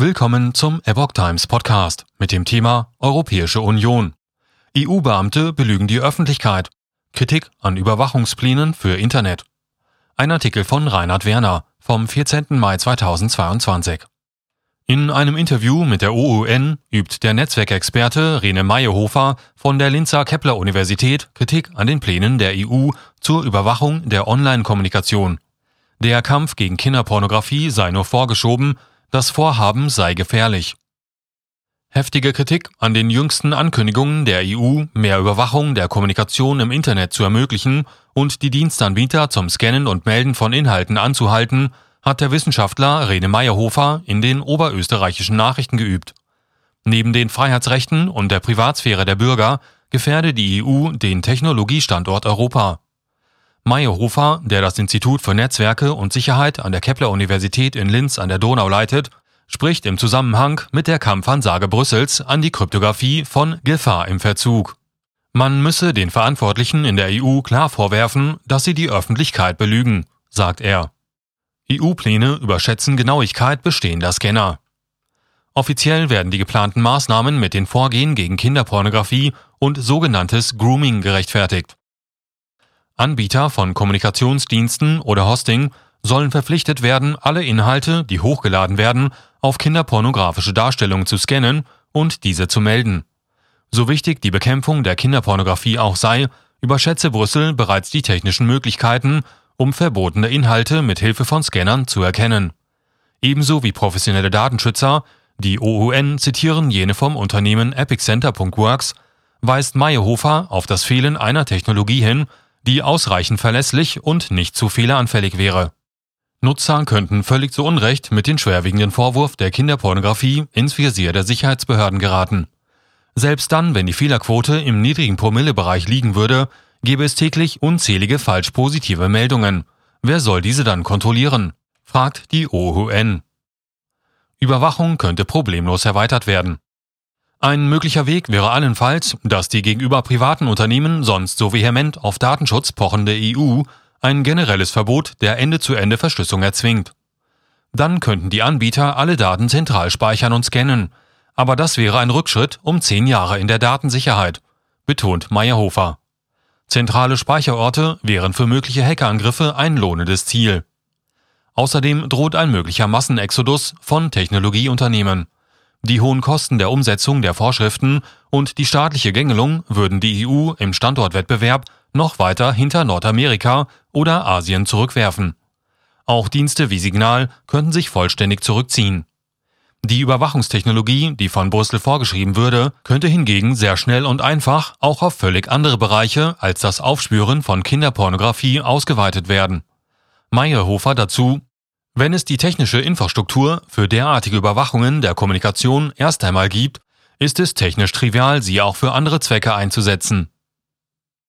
Willkommen zum Epoch Times Podcast mit dem Thema Europäische Union. EU-Beamte belügen die Öffentlichkeit. Kritik an Überwachungsplänen für Internet. Ein Artikel von Reinhard Werner vom 14. Mai 2022. In einem Interview mit der OUN übt der Netzwerkexperte Rene Meyerhofer von der Linzer Kepler Universität Kritik an den Plänen der EU zur Überwachung der Online-Kommunikation. Der Kampf gegen Kinderpornografie sei nur vorgeschoben, das Vorhaben sei gefährlich. Heftige Kritik an den jüngsten Ankündigungen der EU, mehr Überwachung der Kommunikation im Internet zu ermöglichen und die Dienstanbieter zum Scannen und Melden von Inhalten anzuhalten, hat der Wissenschaftler Rene Meyerhofer in den oberösterreichischen Nachrichten geübt. Neben den Freiheitsrechten und der Privatsphäre der Bürger gefährde die EU den Technologiestandort Europa. Meyerhofer, der das Institut für Netzwerke und Sicherheit an der Kepler-Universität in Linz an der Donau leitet, spricht im Zusammenhang mit der Kampfansage Brüssels an die Kryptographie von Gefahr im Verzug. Man müsse den Verantwortlichen in der EU klar vorwerfen, dass sie die Öffentlichkeit belügen, sagt er. EU-Pläne überschätzen Genauigkeit bestehender Scanner. Offiziell werden die geplanten Maßnahmen mit den Vorgehen gegen Kinderpornografie und sogenanntes Grooming gerechtfertigt. Anbieter von Kommunikationsdiensten oder Hosting sollen verpflichtet werden, alle Inhalte, die hochgeladen werden, auf kinderpornografische Darstellungen zu scannen und diese zu melden. So wichtig die Bekämpfung der Kinderpornografie auch sei, überschätze Brüssel bereits die technischen Möglichkeiten, um verbotene Inhalte mit Hilfe von Scannern zu erkennen. Ebenso wie professionelle Datenschützer, die OUN zitieren jene vom Unternehmen epicenter.works, weist Meyerhofer auf das Fehlen einer Technologie hin, die ausreichend verlässlich und nicht zu fehleranfällig wäre. Nutzer könnten völlig zu Unrecht mit dem schwerwiegenden Vorwurf der Kinderpornografie ins Visier der Sicherheitsbehörden geraten. Selbst dann, wenn die Fehlerquote im niedrigen Promillebereich liegen würde, gäbe es täglich unzählige falsch positive Meldungen. Wer soll diese dann kontrollieren? fragt die OUN. Überwachung könnte problemlos erweitert werden. Ein möglicher Weg wäre allenfalls, dass die gegenüber privaten Unternehmen sonst so vehement auf Datenschutz pochende EU ein generelles Verbot der Ende-zu-Ende-Verschlüsselung erzwingt. Dann könnten die Anbieter alle Daten zentral speichern und scannen, aber das wäre ein Rückschritt um zehn Jahre in der Datensicherheit, betont Meyerhofer. Zentrale Speicherorte wären für mögliche Hackerangriffe ein lohnendes Ziel. Außerdem droht ein möglicher Massenexodus von Technologieunternehmen. Die hohen Kosten der Umsetzung der Vorschriften und die staatliche Gängelung würden die EU im Standortwettbewerb noch weiter hinter Nordamerika oder Asien zurückwerfen. Auch Dienste wie Signal könnten sich vollständig zurückziehen. Die Überwachungstechnologie, die von Brüssel vorgeschrieben würde, könnte hingegen sehr schnell und einfach auch auf völlig andere Bereiche als das Aufspüren von Kinderpornografie ausgeweitet werden. Meyerhofer dazu, wenn es die technische Infrastruktur für derartige Überwachungen der Kommunikation erst einmal gibt, ist es technisch trivial, sie auch für andere Zwecke einzusetzen.